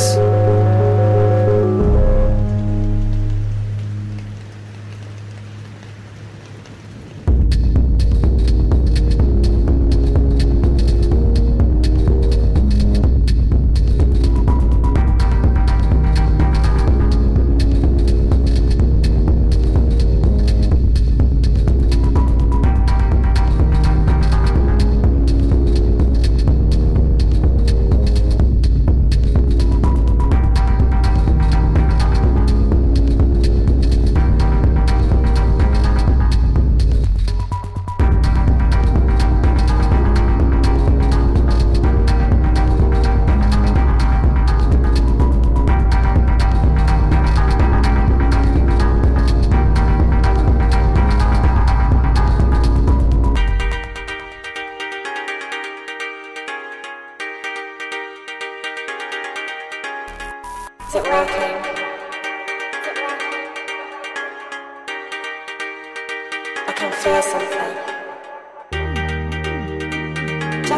Thanks.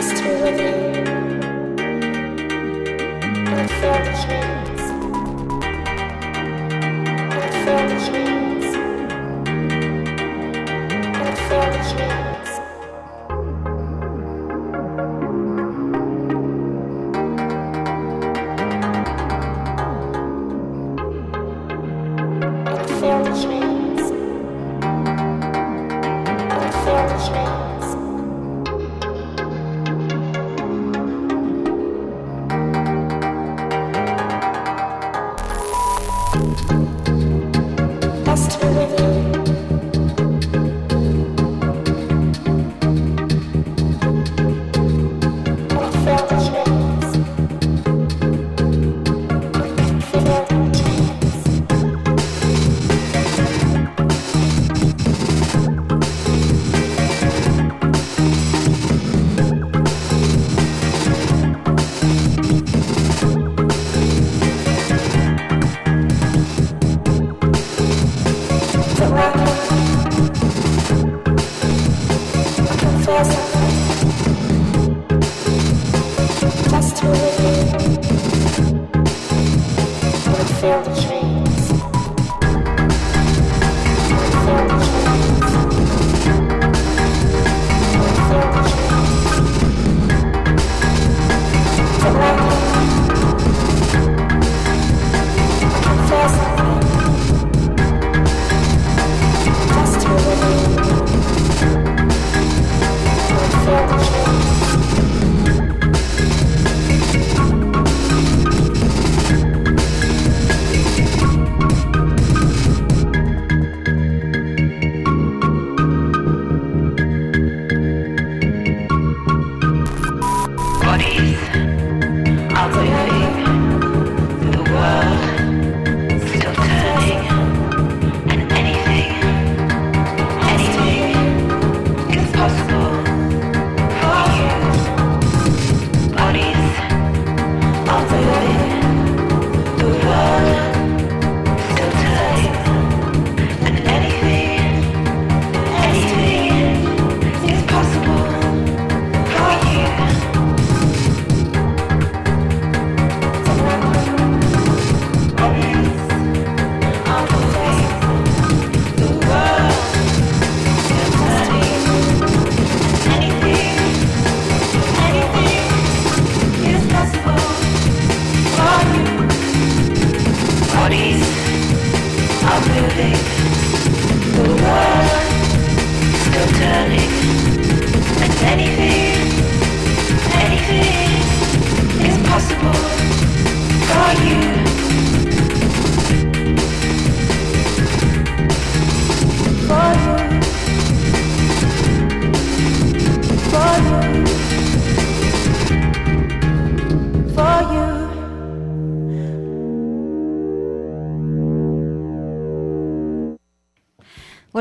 lost her. And felt.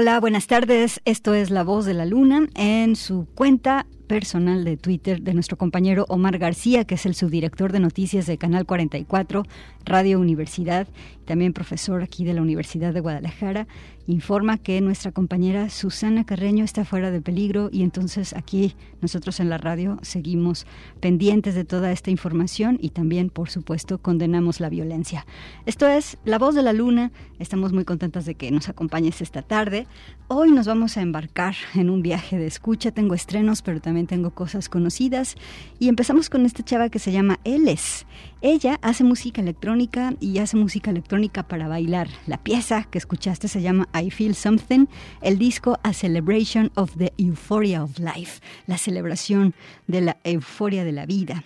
Hola, buenas tardes. Esto es La Voz de la Luna en su cuenta personal de Twitter de nuestro compañero Omar García, que es el subdirector de noticias de Canal 44, Radio Universidad, también profesor aquí de la Universidad de Guadalajara, informa que nuestra compañera Susana Carreño está fuera de peligro y entonces aquí nosotros en la radio seguimos pendientes de toda esta información y también, por supuesto, condenamos la violencia. Esto es La Voz de la Luna. Estamos muy contentas de que nos acompañes esta tarde. Hoy nos vamos a embarcar en un viaje de escucha. Tengo estrenos, pero también tengo cosas conocidas. Y empezamos con esta chava que se llama Eles. Ella hace música electrónica y hace música electrónica para bailar. La pieza que escuchaste se llama I Feel Something, el disco A Celebration of the Euphoria of Life, la celebración de la euforia de la vida.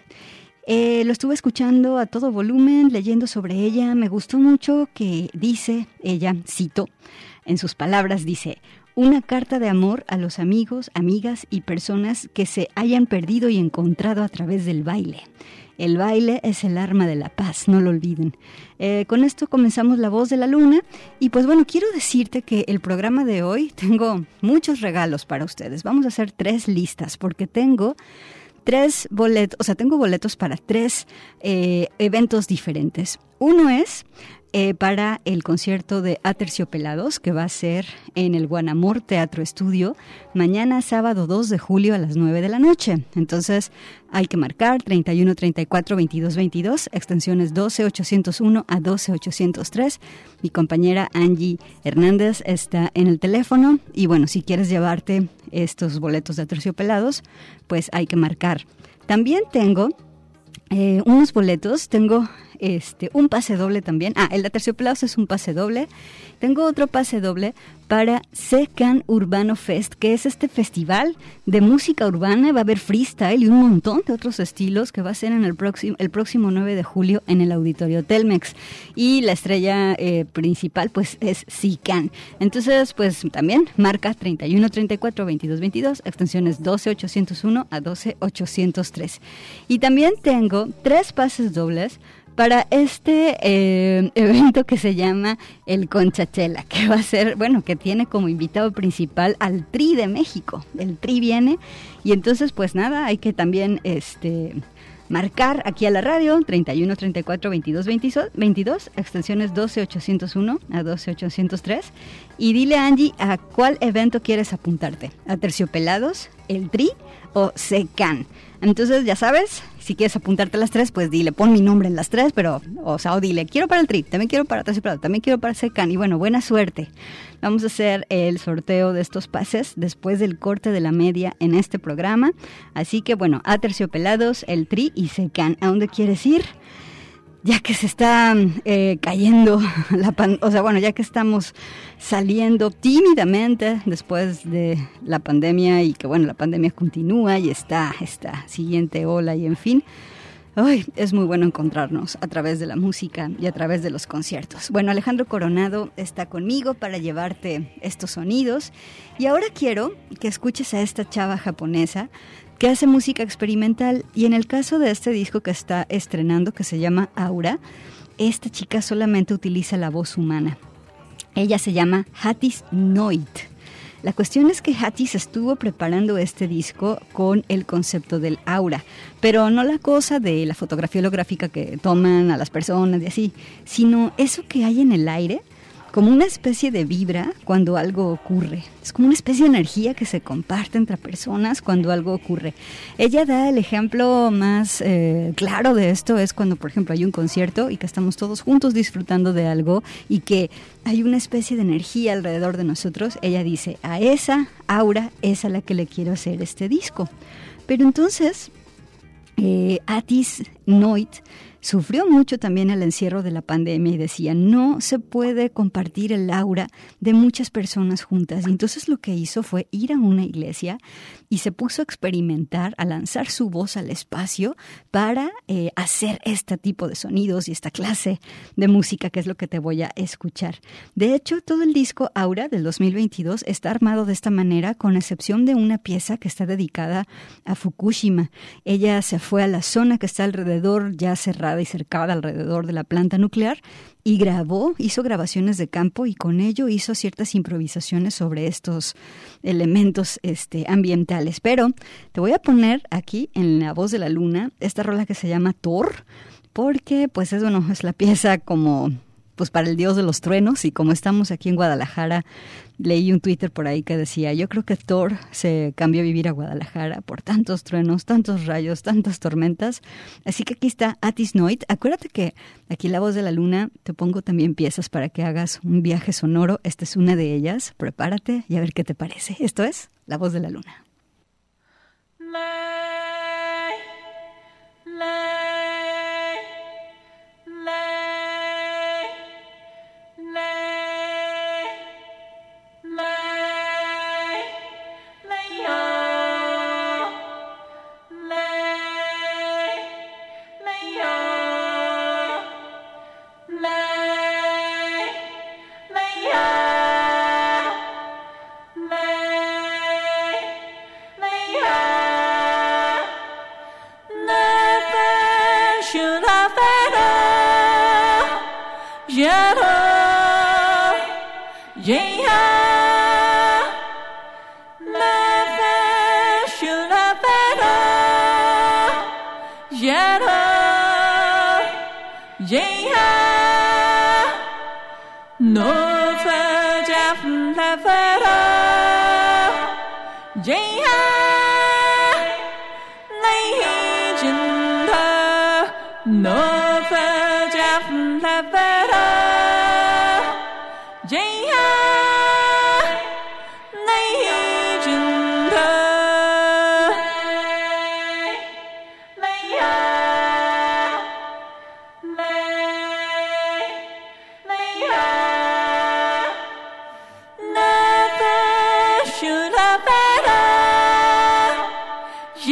Eh, lo estuve escuchando a todo volumen, leyendo sobre ella. Me gustó mucho que dice, ella, cito, en sus palabras, dice, una carta de amor a los amigos, amigas y personas que se hayan perdido y encontrado a través del baile. El baile es el arma de la paz, no lo olviden. Eh, con esto comenzamos La Voz de la Luna y pues bueno, quiero decirte que el programa de hoy tengo muchos regalos para ustedes. Vamos a hacer tres listas porque tengo tres boletos, o sea, tengo boletos para tres eh, eventos diferentes. Uno es eh, para el concierto de Aterciopelados, que va a ser en el Guanamor Teatro Estudio, mañana sábado 2 de julio a las 9 de la noche. Entonces hay que marcar 31 34 22 22, extensiones 12 801 a 12 803. Mi compañera Angie Hernández está en el teléfono y bueno, si quieres llevarte estos boletos de Aterciopelados, pues hay que marcar. También tengo eh, unos boletos, tengo este, un pase doble también. Ah, el de Terciopelados es un pase doble. Tengo otro pase doble para Secan Urbano Fest, que es este festival de música urbana. Va a haber freestyle y un montón de otros estilos que va a ser en el próximo, el próximo 9 de julio en el Auditorio Telmex. Y la estrella eh, principal, pues, es Secan. Entonces, pues, también marca 31 34 22 22, extensiones 12 801 a 12 803. Y también tengo tres pases dobles para este eh, evento que se llama el Conchachela, que va a ser, bueno, que tiene como invitado principal al Tri de México. El Tri viene y entonces pues nada, hay que también este marcar aquí a la radio 31 34 22 22, 22 extensiones 12 801 a 12 803 y dile a Angie a cuál evento quieres apuntarte, a Terciopelados, el Tri o Secan. Entonces, ya sabes, si quieres apuntarte a las tres, pues dile, pon mi nombre en las tres, pero, o sea, o dile, quiero para el trip, también quiero para Terciopelado, también quiero para Secan. Y bueno, buena suerte. Vamos a hacer el sorteo de estos pases después del corte de la media en este programa. Así que bueno, a Terciopelados, el tri y Secan. ¿A dónde quieres ir? Ya que se está eh, cayendo la pan o sea, bueno, ya que estamos saliendo tímidamente después de la pandemia y que bueno, la pandemia continúa y está esta siguiente ola y en fin, Ay, es muy bueno encontrarnos a través de la música y a través de los conciertos. Bueno, Alejandro Coronado está conmigo para llevarte estos sonidos y ahora quiero que escuches a esta chava japonesa que hace música experimental y en el caso de este disco que está estrenando que se llama Aura, esta chica solamente utiliza la voz humana. Ella se llama Hattis Noit. La cuestión es que Hattis estuvo preparando este disco con el concepto del aura, pero no la cosa de la fotografía holográfica que toman a las personas y así, sino eso que hay en el aire como una especie de vibra cuando algo ocurre. Es como una especie de energía que se comparte entre personas cuando algo ocurre. Ella da el ejemplo más eh, claro de esto, es cuando, por ejemplo, hay un concierto y que estamos todos juntos disfrutando de algo y que hay una especie de energía alrededor de nosotros. Ella dice, a esa aura es a la que le quiero hacer este disco. Pero entonces, eh, Atis Noit sufrió mucho también el encierro de la pandemia y decía, no se puede compartir el aura de muchas personas juntas. Y entonces lo que hizo fue ir a una iglesia y se puso a experimentar, a lanzar su voz al espacio para eh, hacer este tipo de sonidos y esta clase de música que es lo que te voy a escuchar. De hecho, todo el disco Aura del 2022 está armado de esta manera, con excepción de una pieza que está dedicada a Fukushima. Ella se fue a la zona que está alrededor ya cerrada y cercada alrededor de la planta nuclear y grabó, hizo grabaciones de campo y con ello hizo ciertas improvisaciones sobre estos elementos este, ambientales. Pero te voy a poner aquí en la voz de la luna esta rola que se llama Thor, porque pues es, bueno, es la pieza como pues para el dios de los truenos y como estamos aquí en Guadalajara, leí un Twitter por ahí que decía, yo creo que Thor se cambió a vivir a Guadalajara por tantos truenos, tantos rayos, tantas tormentas. Así que aquí está Atis Noit. Acuérdate que aquí La Voz de la Luna te pongo también piezas para que hagas un viaje sonoro. Esta es una de ellas. Prepárate y a ver qué te parece. Esto es La Voz de la Luna.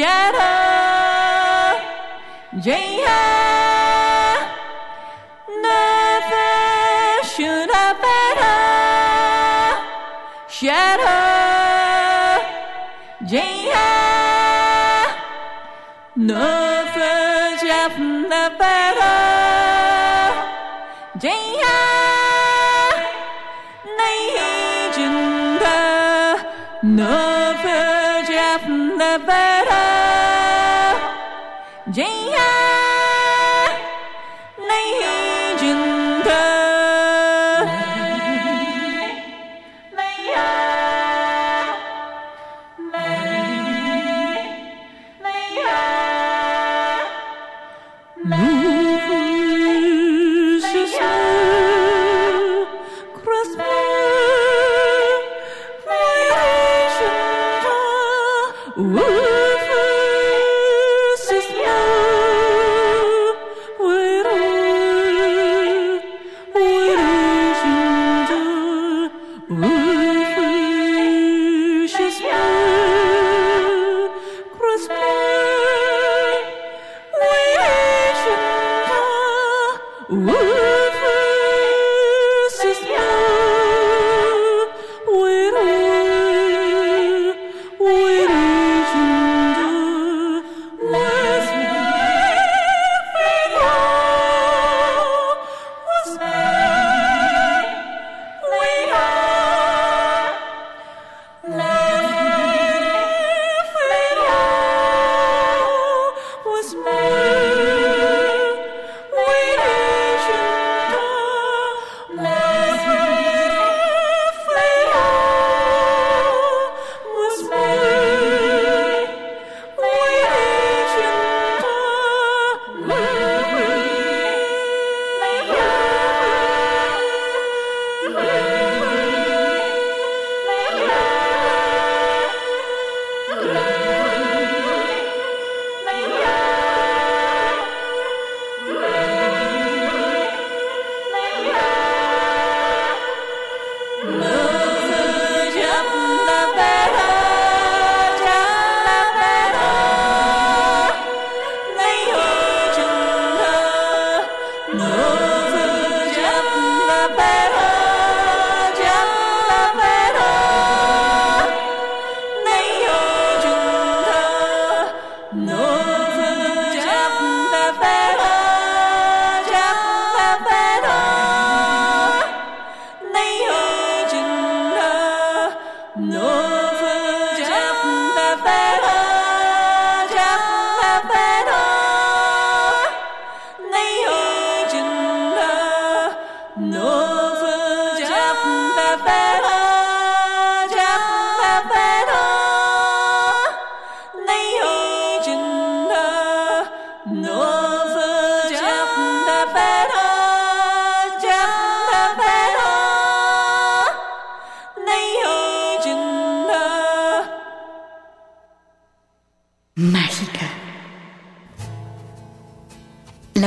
Christmas, we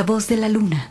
voz de la luna.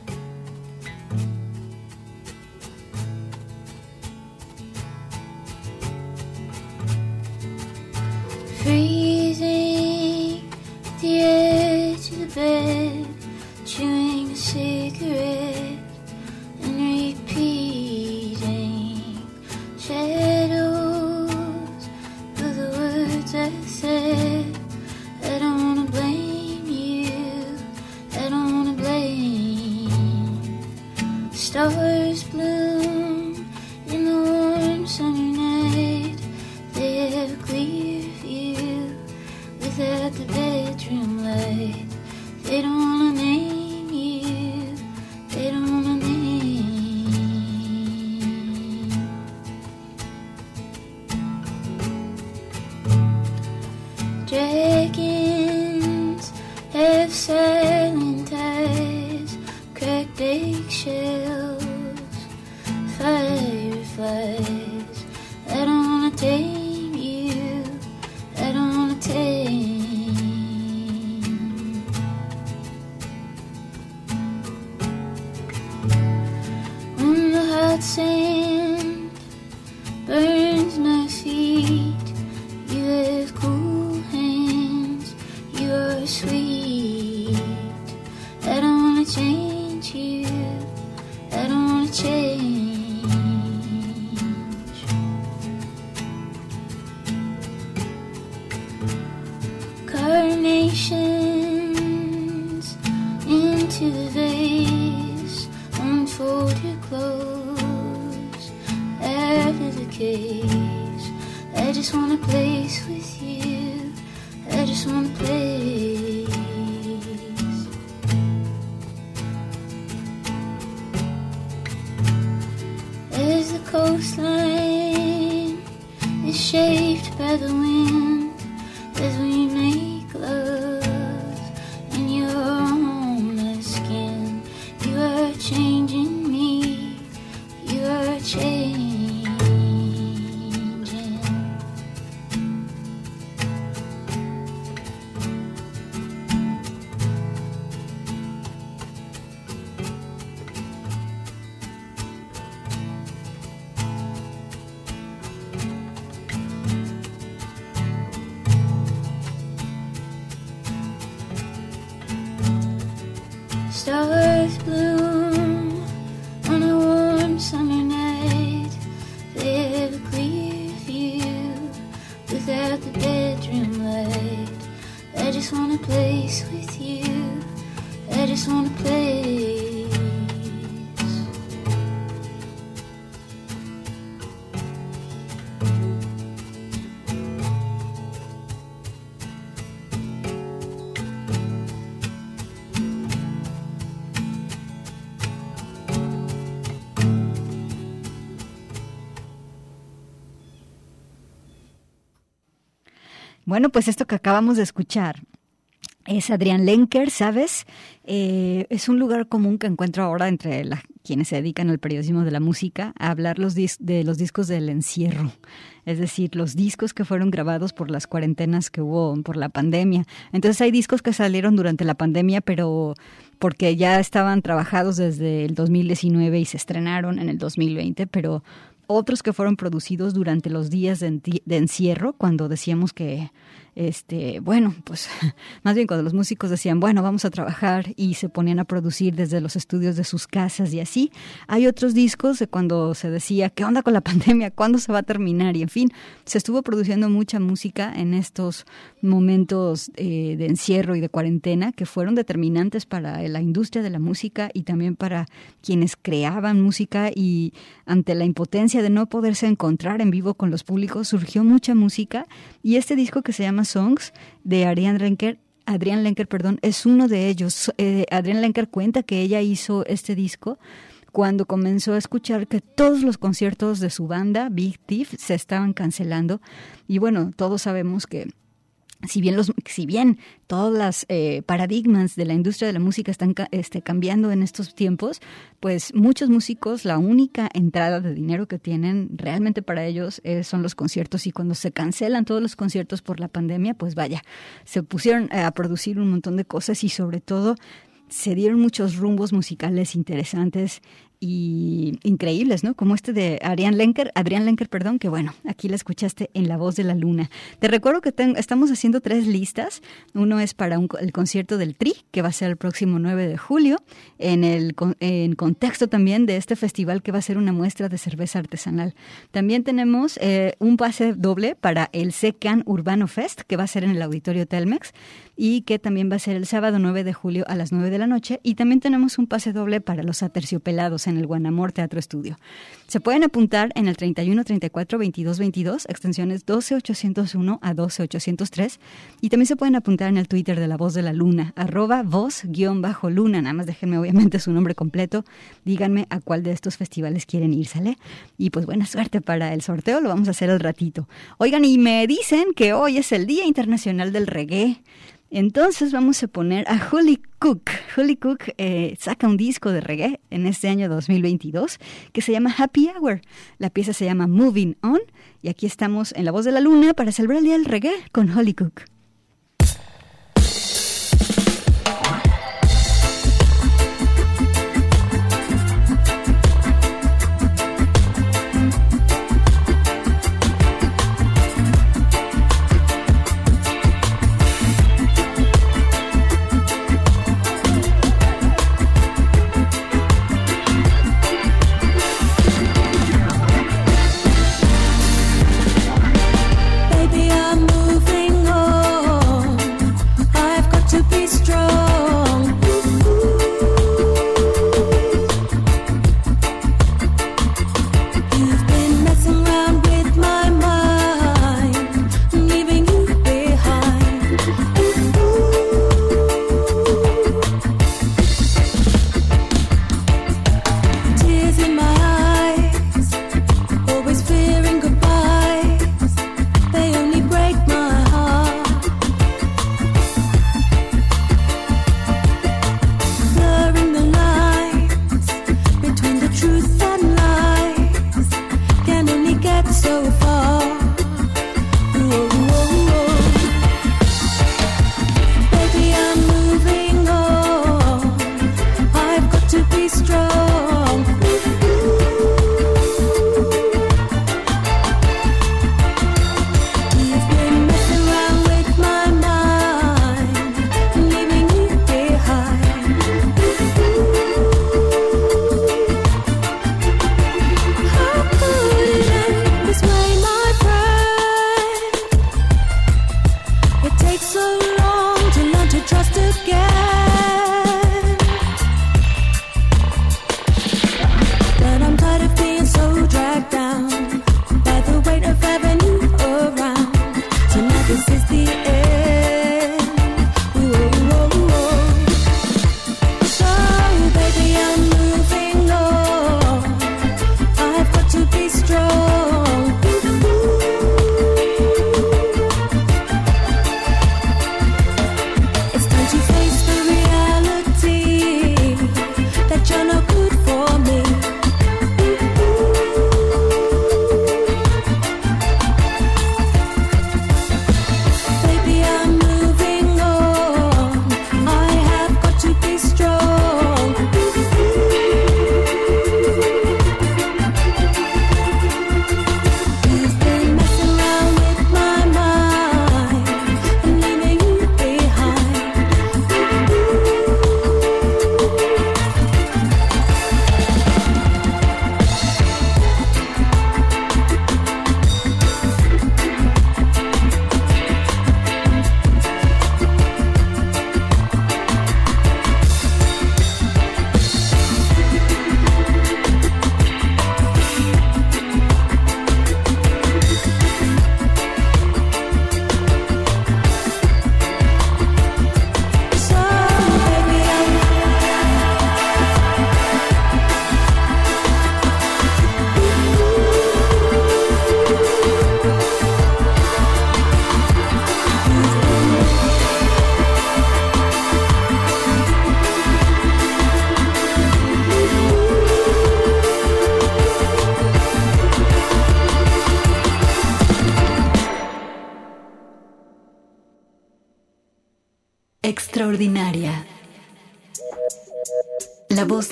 Bueno, pues esto que acabamos de escuchar es Adrián Lenker, ¿sabes? Eh, es un lugar común que encuentro ahora entre la- quienes se dedican al periodismo de la música a hablar los dis- de los discos del encierro, es decir, los discos que fueron grabados por las cuarentenas que hubo por la pandemia. Entonces hay discos que salieron durante la pandemia, pero porque ya estaban trabajados desde el 2019 y se estrenaron en el 2020, pero otros que fueron producidos durante los días de, encierro, cuando decíamos que, este, bueno, pues más bien cuando los músicos decían, bueno, vamos a trabajar y se ponían a producir desde los estudios de sus casas y así. Hay otros discos de cuando se decía, ¿qué onda con la pandemia? ¿Cuándo se va a terminar? Y en fin, se estuvo produciendo mucha música en estos momentos eh, de encierro y de cuarentena que fueron determinantes para la industria de la música y también para quienes creaban música y ante la impotencia de no poderse encontrar en vivo con los públicos surgió mucha música y este disco que se llama Songs de Ariane Lenker Adrián Lenker, perdón, es uno de ellos. Eh, Adrián Lenker cuenta que ella hizo este disco cuando comenzó a escuchar que todos los conciertos de su banda, Big Thief, se estaban cancelando. Y bueno, todos sabemos que si bien los si bien todas las eh, paradigmas de la industria de la música están este, cambiando en estos tiempos pues muchos músicos la única entrada de dinero que tienen realmente para ellos eh, son los conciertos. Y cuando se cancelan todos los conciertos por la pandemia pues vaya se pusieron eh, a producir un montón de cosas y sobre todo se dieron muchos rumbos musicales interesantes y increíbles, ¿no? Como este de Adrián Lenker, Adrián Lenker, perdón, que bueno, aquí la escuchaste en La Voz de la Luna. Te recuerdo que estamos haciendo tres listas. Uno es para el concierto del Tri, que va a ser el próximo 9 de julio, en el en contexto también de este festival que va a ser una muestra de cerveza artesanal. También tenemos eh, un pase doble para el Secan Urbano Fest, que va a ser en el Auditorio Telmex y que también va a ser el sábado 9 de julio a las 9 de la noche. Y también tenemos un pase doble para los aterciopelados en el Guanamor Teatro Estudio. Se pueden apuntar en el 31 34 22 22, extensiones 12 801 a 12 803. Y también se pueden apuntar en el Twitter de La Voz de la Luna, arroba voz-luna. Nada más déjenme obviamente su nombre completo. Díganme a cuál de estos festivales quieren ir, ¿sale? Y pues buena suerte para el sorteo, lo vamos a hacer al ratito. Oigan, y me dicen que hoy es el Día Internacional del Reggae. Entonces vamos a poner a Holly Cook. Holly Cook eh, saca un disco de reggae en este año 2022 que se llama Happy Hour. La pieza se llama Moving On y aquí estamos en La Voz de la Luna para celebrar el Reggae con Holly Cook.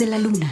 La voz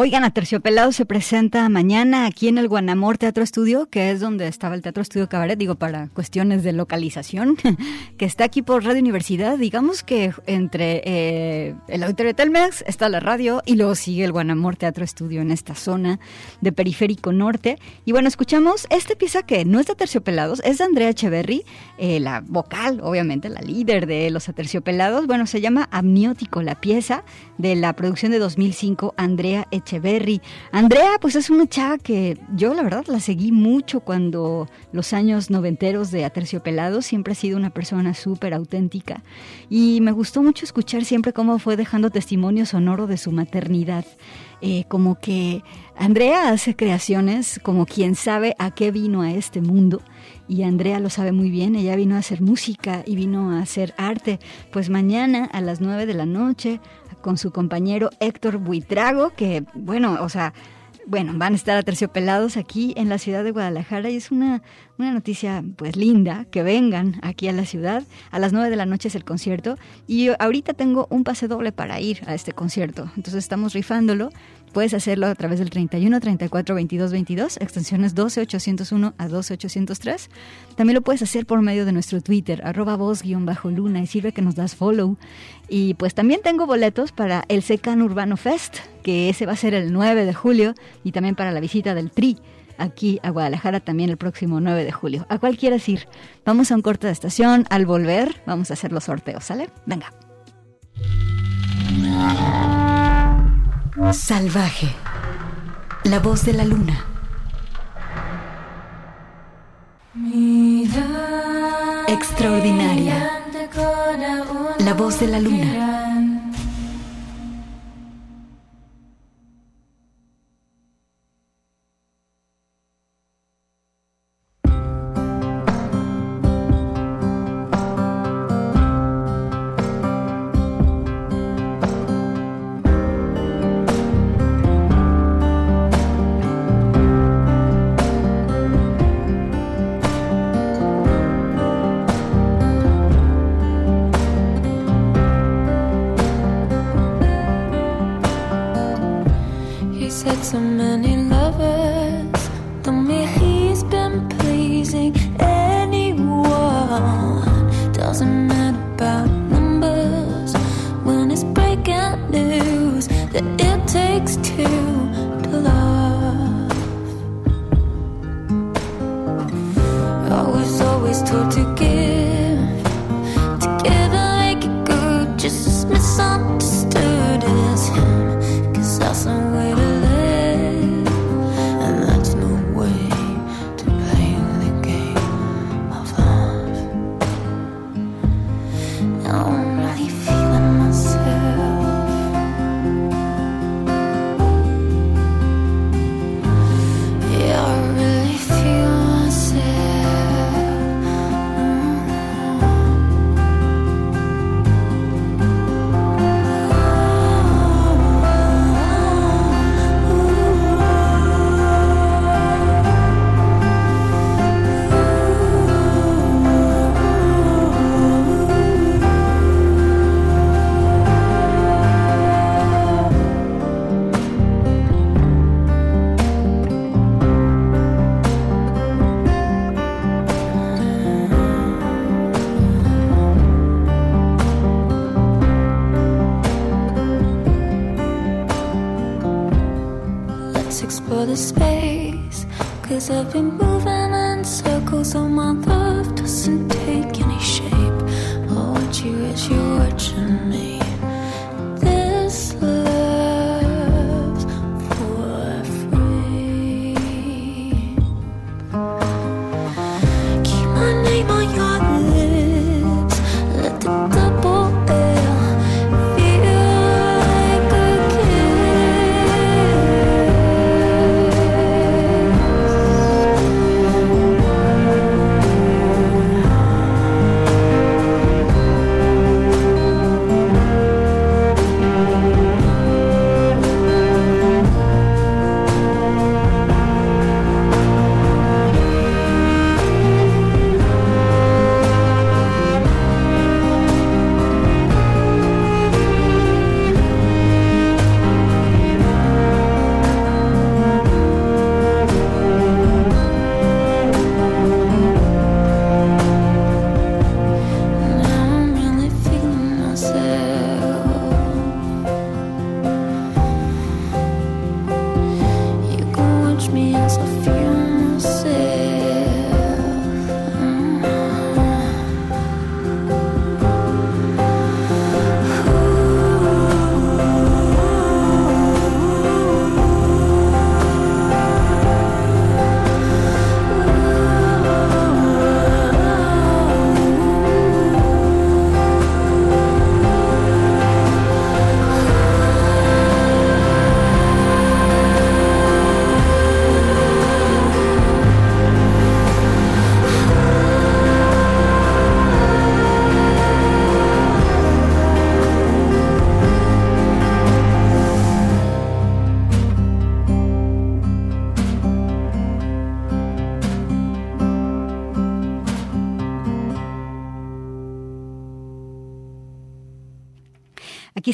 Oigan, Aterciopelados se presenta mañana aquí en el Guanamor Teatro Estudio, que es donde estaba el Teatro Estudio Cabaret, digo, para cuestiones de localización, que está aquí por Radio Universidad. Digamos que entre eh, el Auditorio Telmex está la radio y luego sigue el Guanamor Teatro Estudio en esta zona de Periférico Norte. Y bueno, escuchamos esta pieza que no es de Aterciopelados, es de Andrea Echeverry, eh, la vocal, obviamente, la líder de los Aterciopelados. Bueno, se llama Amniótico la pieza de la producción de 2005, Andrea Echeverry. Andrea, pues es una chava que yo la verdad la seguí mucho cuando los años noventeros de Aterciopelados, siempre ha sido una persona súper auténtica y me gustó mucho escuchar siempre cómo fue dejando testimonio sonoro de su maternidad. Eh, como que Andrea hace creaciones como quien sabe a qué vino a este mundo y Andrea lo sabe muy bien, ella vino a hacer música y vino a hacer arte. Pues mañana a las 9 de la noche con su compañero Héctor Buitrago, que bueno, o sea, bueno, van a estar aterciopelados aquí en la ciudad de Guadalajara y es una, una noticia pues linda que vengan aquí a la ciudad. A las 9 de la noche es el concierto y ahorita tengo un pase doble para ir a este concierto. Entonces estamos rifándolo. Puedes hacerlo a través del 31 34 22 22, extensiones 12 801 a 12 803. También lo puedes hacer por medio de nuestro Twitter, arroba voz-luna, y sirve que nos das follow. Y pues también tengo boletos para el Secan Urbano Fest, que ese va a ser el 9 de julio, y también para la visita del TRI aquí a Guadalajara también el próximo 9 de julio. ¿A cuál quieres ir? Vamos a un corte de estación. Al volver, vamos a hacer los sorteos, ¿sale? Venga. Salvaje. La voz de la luna. Extraordinaria. La voz de la luna.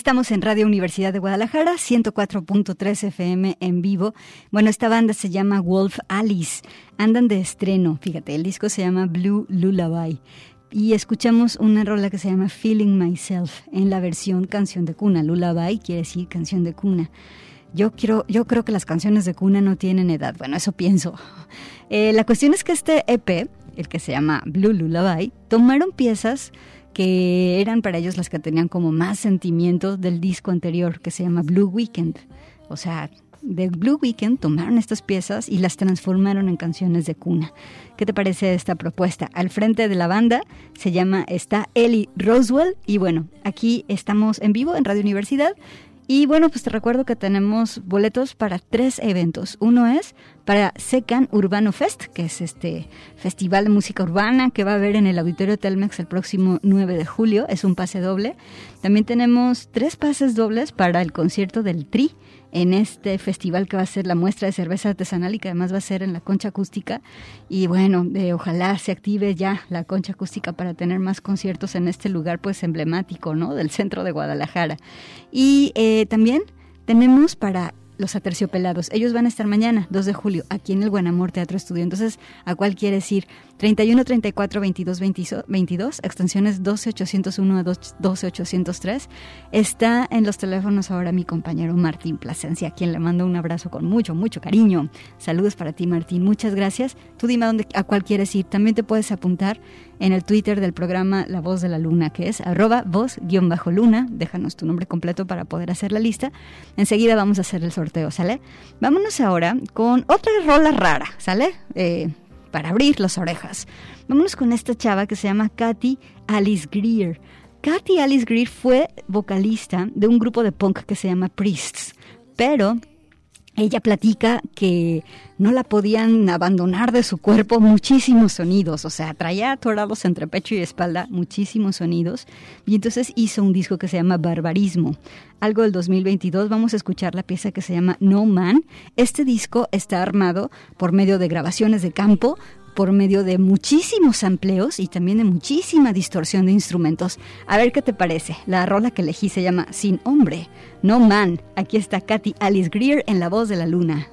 Estamos en Radio Universidad de Guadalajara, 104.3 FM en vivo. Bueno, esta banda se llama Wolf Alice. Andan de estreno, fíjate, el disco se llama Blue Lullaby. Y escuchamos una rola que se llama Feeling Myself en la versión canción de cuna. Lullaby quiere decir canción de cuna. Yo, quiero, yo creo que las canciones de cuna no tienen edad. Bueno, eso pienso. Eh, la cuestión es que este EP, el que se llama Blue Lullaby, tomaron piezas que eran para ellos las que tenían como más sentimientos del disco anterior, que se llama Blue Weekend. O sea, de Blue Weekend tomaron estas piezas y las transformaron en canciones de cuna. ¿Qué te parece esta propuesta? Al frente de la banda se llama, está Ellie Roswell y bueno, aquí estamos en vivo en Radio Universidad y bueno, pues te recuerdo que tenemos boletos para tres eventos. Uno es para Secan Urbano Fest, que es este festival de música urbana que va a haber en el Auditorio Telmex el próximo 9 de julio. Es un pase doble. También tenemos tres pases dobles para el concierto del Tri en este festival que va a ser la muestra de cerveza artesanal y que además va a ser en la concha acústica. Y bueno, ojalá se active ya la concha acústica para tener más conciertos en este lugar pues emblemático, ¿no? Del centro de Guadalajara. Y eh, también tenemos para los aterciopelados. Ellos van a estar mañana, 2 de julio, aquí en el Buen Amor Teatro Estudio. Entonces, ¿a cuál quieres ir? 31 34 22 22, extensiones 12 801 a 12 803. Está en los teléfonos ahora mi compañero Martín Plasencia, a quien le mando un abrazo con mucho, mucho cariño. Saludos para ti, Martín. Muchas gracias. Tú dime a, dónde, a cuál quieres ir. También te puedes apuntar en el Twitter del programa La Voz de la Luna, que es arroba voz-luna. Déjanos tu nombre completo para poder hacer la lista. Enseguida vamos a hacer el sorteo, ¿sale? Vámonos ahora con otra rola rara, ¿sale? Eh, para abrir las orejas. Vámonos con esta chava que se llama Katy Alice Greer. Katy Alice Greer fue vocalista de un grupo de punk que se llama Priests, pero ella platica que no la podían abandonar de su cuerpo muchísimos sonidos, o sea, traía atorados entre pecho y espalda muchísimos sonidos, y entonces hizo un disco que se llama Barbarismo. Algo del 2022, vamos a escuchar la pieza que se llama No Man. Este disco está armado por medio de grabaciones de campo, por medio de muchísimos amplios y también de muchísima distorsión de instrumentos. A ver qué te parece. La rola que elegí se llama Sin Hombre, No Man. Aquí está Katy Alice Greer en La Voz de la Luna.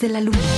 De la luna.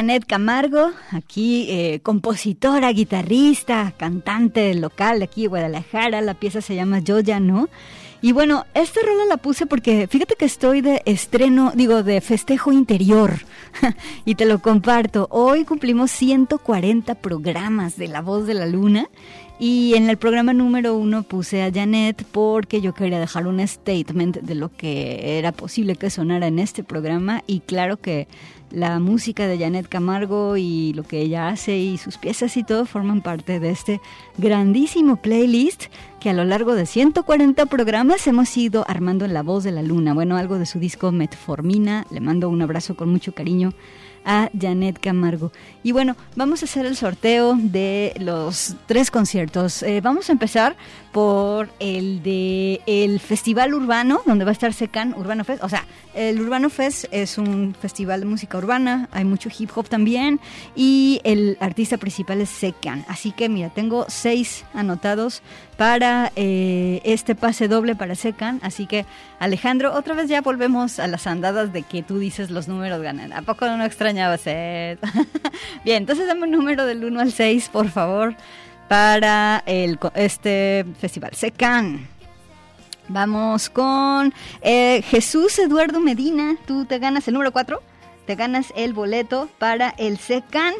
Janet Camargo, aquí eh, compositora, guitarrista, cantante local de aquí de Guadalajara. La pieza se llama Yo no. Y bueno, esta rola la puse porque fíjate que estoy de estreno, digo, de festejo interior. y te lo comparto. Hoy cumplimos 140 programas de La Voz de la Luna. Y en el programa número uno puse a Janet porque yo quería dejar un statement de lo que era posible que sonara en este programa y claro que la música de Janet Camargo y lo que ella hace y sus piezas y todo forman parte de este grandísimo playlist que a lo largo de 140 programas hemos ido armando en La Voz de la Luna. Bueno, algo de su disco Metformina. Le mando un abrazo con mucho cariño a Janet Camargo. Y bueno, vamos a hacer el sorteo de los tres conciertos. Eh, vamos a empezar por el de el Festival Urbano, donde va a estar Secan Urbano Fest. O sea, el Urbano Fest es un festival de música urbana, hay mucho hip hop también, y el artista principal es Secan. Así que mira, tengo seis anotados para eh, este pase doble para Secan. Así que, Alejandro, otra vez ya volvemos a las andadas de que tú dices los números ganan. ¿A poco no extrañabas eso? Bien, entonces dame un número del 1 al 6, por favor para el, este festival. Secan. Vamos con eh, Jesús Eduardo Medina. Tú te ganas el número 4. Te ganas el boleto para el Secan.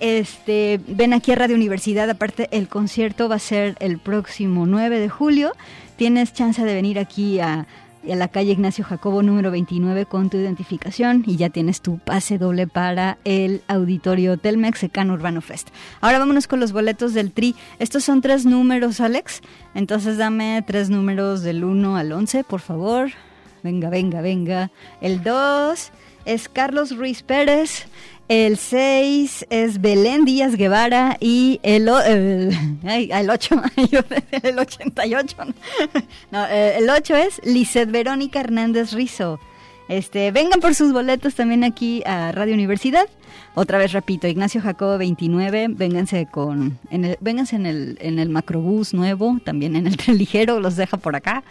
Este, ven aquí a Radio Universidad. Aparte, el concierto va a ser el próximo 9 de julio. Tienes chance de venir aquí a la calle Ignacio Jacobo número 29 con tu identificación y ya tienes tu pase doble para el auditorio Telmex Secano Urbano Fest. Ahora vámonos con los boletos del Tri. Estos son tres números, Alex. Entonces dame tres números del 1 al 11, por favor. Venga, venga, venga. El 2 es Carlos Ruiz Pérez. El 6 es Belén Díaz Guevara y el, el, el 8, el 88. No, eh, el 8 es Lizeth Verónica Hernández Rizo. Este, vengan por sus boletos también aquí a Radio Universidad. Otra vez repito, Ignacio Jacobo 29, vénganse con en el, vénganse en el en el macrobús nuevo, también en el tren ligero, los deja por acá.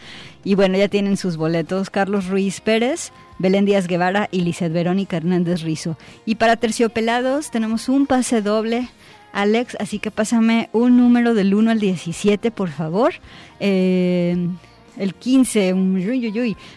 Y bueno, ya tienen sus boletos Carlos Ruiz Pérez, Belén Díaz Guevara y Lizeth Verónica Hernández Rizo. Y para terciopelados tenemos un pase doble Alex, así que pásame un número del 1 al 17, por favor. Eh, el 15,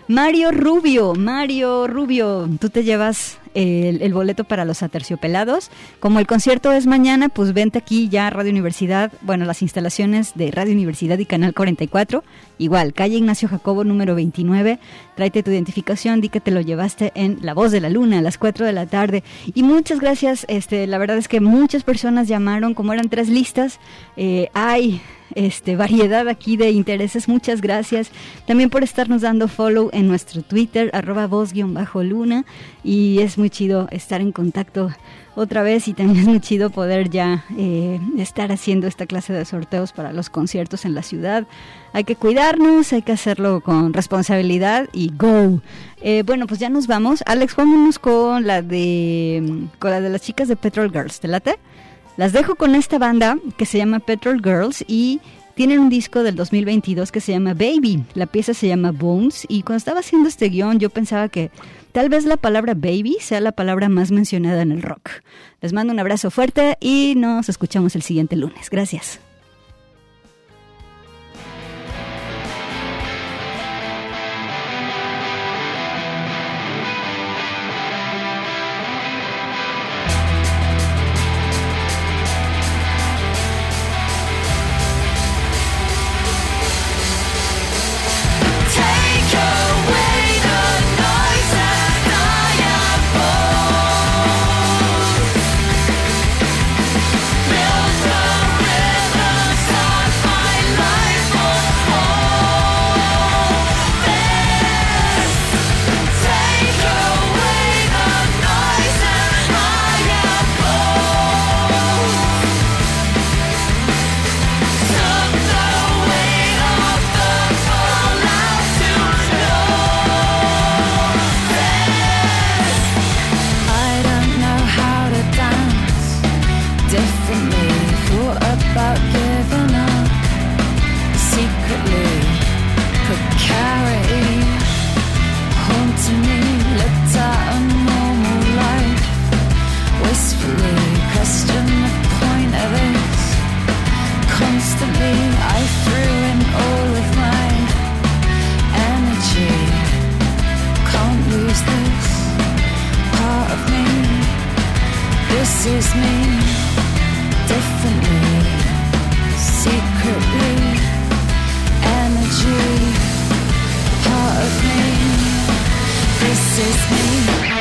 Mario Rubio, Mario Rubio, tú te llevas el, boleto para los aterciopelados. Como el concierto es mañana, pues vente aquí ya a Radio Universidad, bueno, las instalaciones de Radio Universidad y Canal 44, igual, calle Ignacio Jacobo número 29, tráete tu identificación, di que te lo llevaste en La Voz de la Luna a las 4 de la tarde. Y muchas gracias, este, la verdad es que muchas personas llamaron, como eran tres listas, eh, hay este, variedad aquí de intereses. Muchas gracias también por estarnos dando follow en nuestro Twitter, arroba voz-luna. Y es muy chido estar en contacto otra vez y también es muy chido poder ya eh, estar haciendo esta clase de sorteos para los conciertos en la ciudad. Hay que cuidarnos, hay que hacerlo con responsabilidad y go. Eh, bueno, pues ya nos vamos. Alex, vámonos con la de con la de las chicas de Petrol Girls. ¿Te late? Las dejo con esta banda que se llama Petrol Girls y tienen un disco del 2022 que se llama Baby. La pieza se llama Bones y cuando estaba haciendo este guion yo pensaba que tal vez la palabra baby sea la palabra más mencionada en el rock. Les mando un abrazo fuerte y nos escuchamos el siguiente lunes. Gracias. Sees me differently, secret. por mí, Gabriela Bautista. La voz de